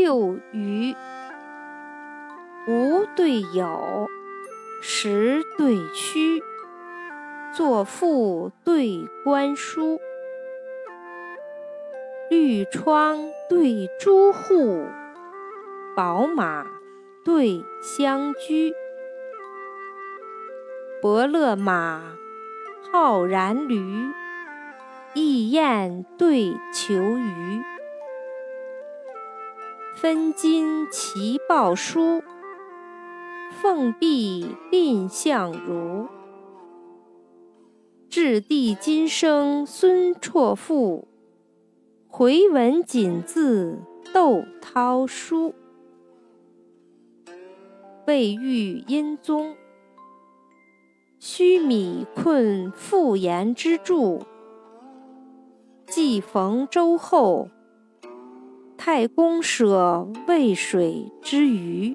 六余，无对有，实对虚，作赋对观书。绿窗对朱户，宝马对香居。伯乐马，浩然驴，翼燕对求鱼。分金齐报书，凤壁蔺相如。掷地金声孙绰赋。回文锦字窦涛书，未遇殷宗。须弥困复言之助，既逢周后。太公舍渭水之鱼。